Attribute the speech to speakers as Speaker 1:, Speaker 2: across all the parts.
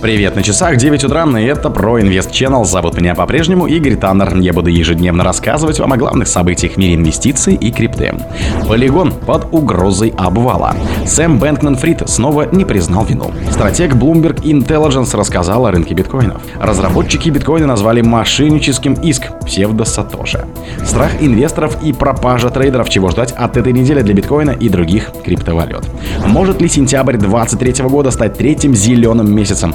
Speaker 1: Привет, на часах 9 утра, и это про Инвест Channel. Зовут меня по-прежнему Игорь Таннер. Я буду ежедневно рассказывать вам о главных событиях в мире инвестиций и крипты. Полигон под угрозой обвала. Сэм Бэнкман Фрид снова не признал вину. Стратег Bloomberg Intelligence рассказал о рынке биткоинов. Разработчики биткоина назвали мошенническим иск псевдо-сатоши. Страх инвесторов и пропажа трейдеров, чего ждать от этой недели для биткоина и других криптовалют. Может ли сентябрь 2023 года стать третьим зеленым месяцем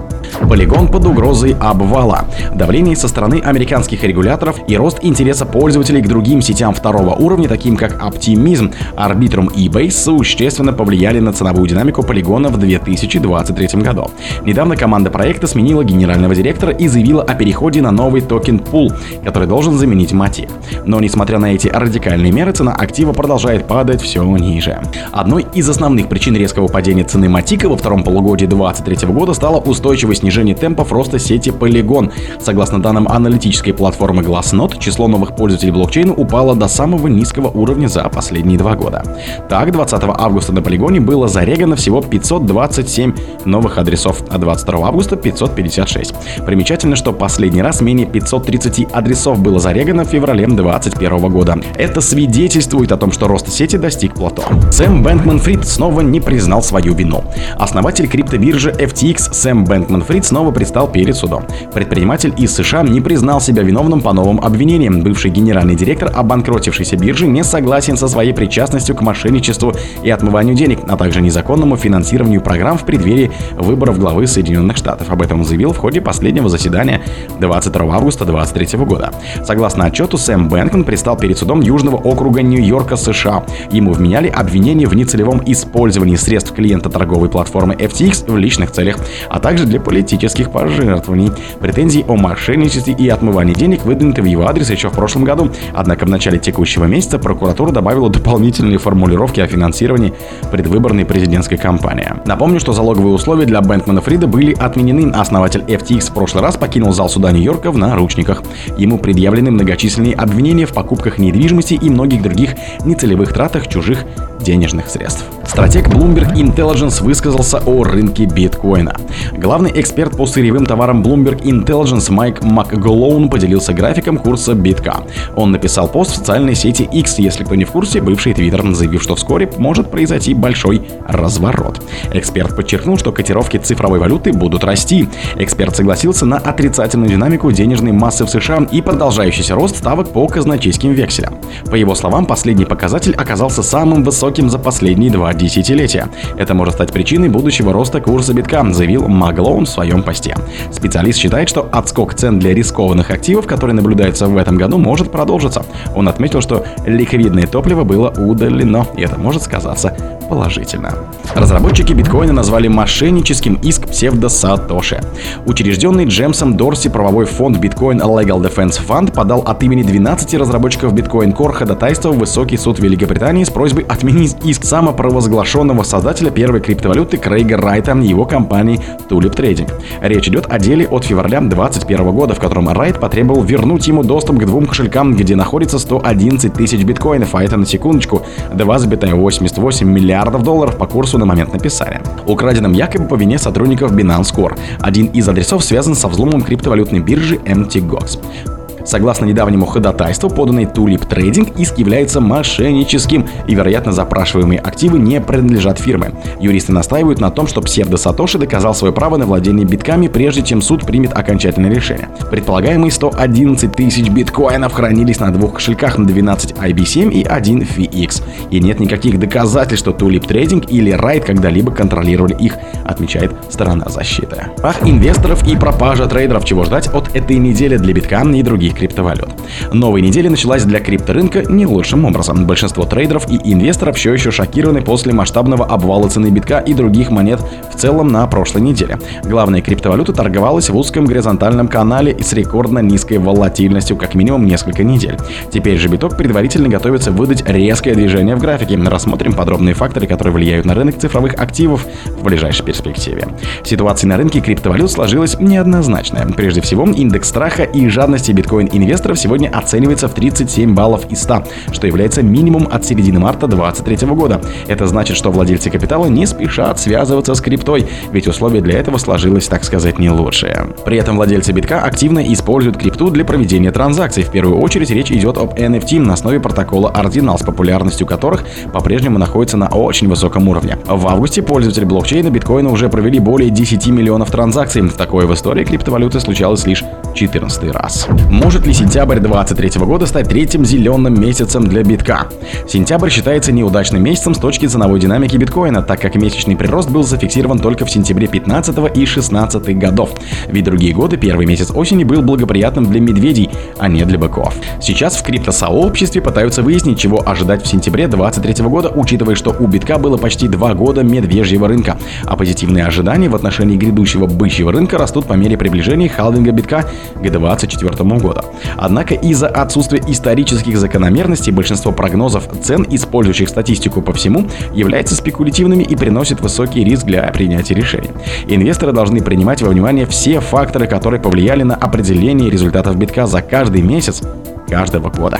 Speaker 1: Полигон под угрозой обвала. Давление со стороны американских регуляторов и рост интереса пользователей к другим сетям второго уровня, таким как Optimism, Arbitrum и Base, существенно повлияли на ценовую динамику полигона в 2023 году. Недавно команда проекта сменила генерального директора и заявила о переходе на новый токен Pool, который должен заменить Matic. Но несмотря на эти радикальные меры, цена актива продолжает падать все ниже. Одной из основных причин резкого падения цены Матика во втором полугодии 2023 года стала устойчивость снижение темпов роста сети Polygon. Согласно данным аналитической платформы Glassnode, число новых пользователей блокчейна упало до самого низкого уровня за последние два года. Так, 20 августа на полигоне было зарегано всего 527 новых адресов, а 22 августа 556. Примечательно, что последний раз менее 530 адресов было зарегано в феврале 2021 года. Это свидетельствует о том, что рост сети достиг плато. Сэм Бэнкман Фрид снова не признал свою вину. Основатель криптобиржи FTX Сэм Бэнкман Фрид снова предстал перед судом. Предприниматель из США не признал себя виновным по новым обвинениям. Бывший генеральный директор обанкротившейся биржи не согласен со своей причастностью к мошенничеству и отмыванию денег, а также незаконному финансированию программ в преддверии выборов главы Соединенных Штатов. Об этом он заявил в ходе последнего заседания 22 августа 2023 года. Согласно отчету, Сэм Бэнкман предстал перед судом Южного округа Нью-Йорка, США. Ему вменяли обвинения в нецелевом использовании средств клиента торговой платформы FTX в личных целях, а также для политических пожертвований. Претензии о мошенничестве и отмывании денег выдвинуты в его адрес еще в прошлом году. Однако в начале текущего месяца прокуратура добавила дополнительные формулировки о финансировании предвыборной президентской кампании. Напомню, что залоговые условия для Бэнкмана Фрида были отменены. Основатель FTX в прошлый раз покинул зал суда Нью-Йорка в наручниках. Ему предъявлены многочисленные обвинения в покупках недвижимости и многих других нецелевых тратах чужих денежных средств. Стратег Bloomberg Intelligence высказался о рынке биткоина. Главный эксперт по сырьевым товарам Bloomberg Intelligence Майк МакГлоун поделился графиком курса битка. Он написал пост в социальной сети X, если кто не в курсе, бывший твиттер, заявив, что вскоре может произойти большой разворот. Эксперт подчеркнул, что котировки цифровой валюты будут расти. Эксперт согласился на отрицательную динамику денежной массы в США и продолжающийся рост ставок по казначейским векселям. По его словам, последний показатель оказался самым высоким за последние два десятилетия. Это может стать причиной будущего роста курса битка, заявил Маглоун в своем посте. Специалист считает, что отскок цен для рискованных активов, который наблюдается в этом году, может продолжиться. Он отметил, что ликвидное топливо было удалено, и это может сказаться положительно. Разработчики биткоина назвали мошенническим иск псевдо Сатоши. Учрежденный Джемсом Дорси правовой фонд Bitcoin Legal Defense Fund подал от имени 12 разработчиков Bitcoin Core ходатайство в Высокий суд Великобритании с просьбой отменить иск самопровозглашенного создателя первой криптовалюты Крейга Райта и его компании Tulip Trading. Речь идет о деле от февраля 2021 года, в котором Райт потребовал вернуть ему доступ к двум кошелькам, где находится 111 тысяч биткоинов, а это на секундочку 2,88 миллиардов долларов по курсу на момент написания. Украденным якобы по вине сотрудников Binance Core. Один из адресов связан со взломом криптовалютной биржи MTGOX. Согласно недавнему ходатайству, поданный Tulip Trading, иск является мошенническим и, вероятно, запрашиваемые активы не принадлежат фирме. Юристы настаивают на том, что псевдо Сатоши доказал свое право на владение битками, прежде чем суд примет окончательное решение. Предполагаемые 111 тысяч биткоинов хранились на двух кошельках на 12 IB7 и 1 FX. И нет никаких доказательств, что Tulip Trading или Ride когда-либо контролировали их, отмечает сторона защиты. Ах инвесторов и пропажа трейдеров, чего ждать от этой недели для битка и других других криптовалют. Новая неделя началась для крипторынка не лучшим образом. Большинство трейдеров и инвесторов все еще шокированы после масштабного обвала цены битка и других монет в целом на прошлой неделе. Главная криптовалюта торговалась в узком горизонтальном канале и с рекордно низкой волатильностью как минимум несколько недель. Теперь же биток предварительно готовится выдать резкое движение в графике. Рассмотрим подробные факторы, которые влияют на рынок цифровых активов в ближайшей перспективе. Ситуация на рынке криптовалют сложилась неоднозначная. Прежде всего, индекс страха и жадности биткоина биткоин-инвесторов сегодня оценивается в 37 баллов из 100, что является минимум от середины марта 2023 года. Это значит, что владельцы капитала не спешат связываться с криптой, ведь условия для этого сложилось, так сказать, не лучшие. При этом владельцы битка активно используют крипту для проведения транзакций. В первую очередь речь идет об NFT на основе протокола Ordinal, с популярностью которых по-прежнему находится на очень высоком уровне. В августе пользователи блокчейна биткоина уже провели более 10 миллионов транзакций. Такое в истории криптовалюты случалось лишь 14 раз. Может ли сентябрь 2023 года стать третьим зеленым месяцем для битка? Сентябрь считается неудачным месяцем с точки ценовой динамики биткоина, так как месячный прирост был зафиксирован только в сентябре 15 и 16 годов. Ведь другие годы первый месяц осени был благоприятным для медведей, а не для быков. Сейчас в криптосообществе пытаются выяснить, чего ожидать в сентябре 2023 года, учитывая, что у битка было почти два года медвежьего рынка, а позитивные ожидания в отношении грядущего бычьего рынка растут по мере приближения халвинга битка к 2024 году. Однако из-за отсутствия исторических закономерностей большинство прогнозов цен, использующих статистику по всему, являются спекулятивными и приносят высокий риск для принятия решений. Инвесторы должны принимать во внимание все факторы, которые повлияли на определение результатов битка за каждый месяц каждого года.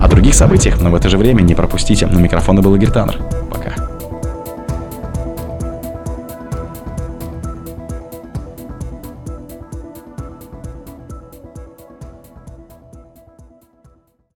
Speaker 1: О других событиях, но в это же время не пропустите. На микрофона был Игорь Таннер. Пока.